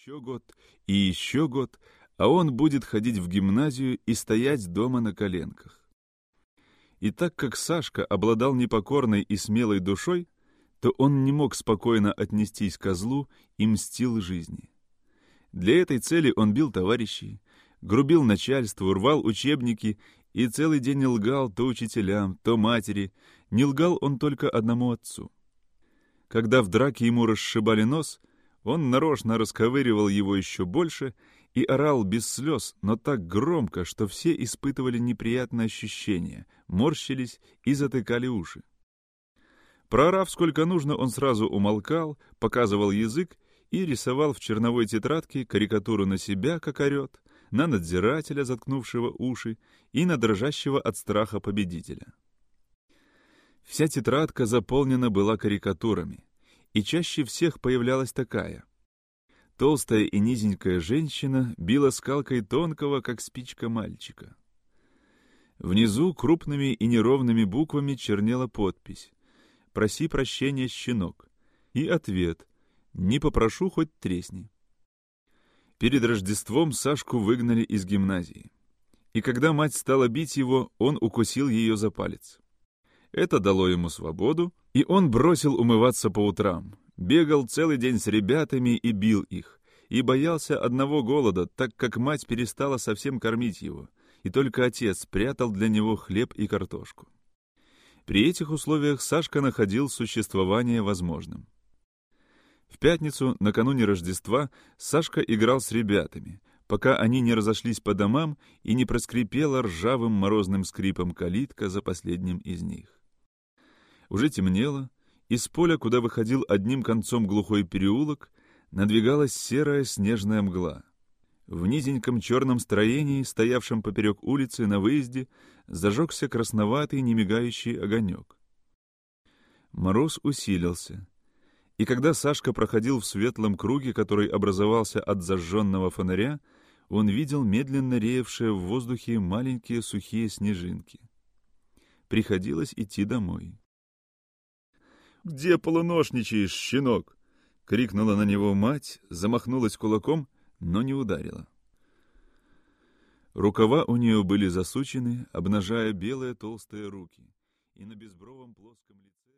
Еще год и еще год, а он будет ходить в гимназию и стоять дома на коленках. И так как Сашка обладал непокорной и смелой душой, то он не мог спокойно отнестись к козлу и мстил жизни. Для этой цели он бил товарищей, грубил начальству, рвал учебники и целый день лгал то учителям, то матери. Не лгал он только одному отцу. Когда в драке ему расшибали нос, он нарочно расковыривал его еще больше и орал без слез, но так громко, что все испытывали неприятное ощущение, морщились и затыкали уши. Проорав сколько нужно, он сразу умолкал, показывал язык и рисовал в черновой тетрадке карикатуру на себя, как орет, на надзирателя, заткнувшего уши, и на дрожащего от страха победителя. Вся тетрадка заполнена была карикатурами, и чаще всех появлялась такая. Толстая и низенькая женщина била скалкой тонкого, как спичка мальчика. Внизу крупными и неровными буквами чернела подпись «Проси прощения, щенок» и ответ «Не попрошу, хоть тресни». Перед Рождеством Сашку выгнали из гимназии. И когда мать стала бить его, он укусил ее за палец. Это дало ему свободу, и он бросил умываться по утрам, бегал целый день с ребятами и бил их, и боялся одного голода, так как мать перестала совсем кормить его, и только отец прятал для него хлеб и картошку. При этих условиях Сашка находил существование возможным. В пятницу, накануне Рождества, Сашка играл с ребятами, пока они не разошлись по домам и не проскрипела ржавым морозным скрипом калитка за последним из них. Уже темнело, из поля, куда выходил одним концом глухой переулок, надвигалась серая снежная мгла. В низеньком черном строении, стоявшем поперек улицы на выезде, зажегся красноватый немигающий огонек. Мороз усилился — и когда Сашка проходил в светлом круге, который образовался от зажженного фонаря, он видел медленно реевшие в воздухе маленькие сухие снежинки. Приходилось идти домой. «Где полуношничаешь, щенок?» — крикнула на него мать, замахнулась кулаком, но не ударила. Рукава у нее были засучены, обнажая белые толстые руки, и на безбровом плоском лице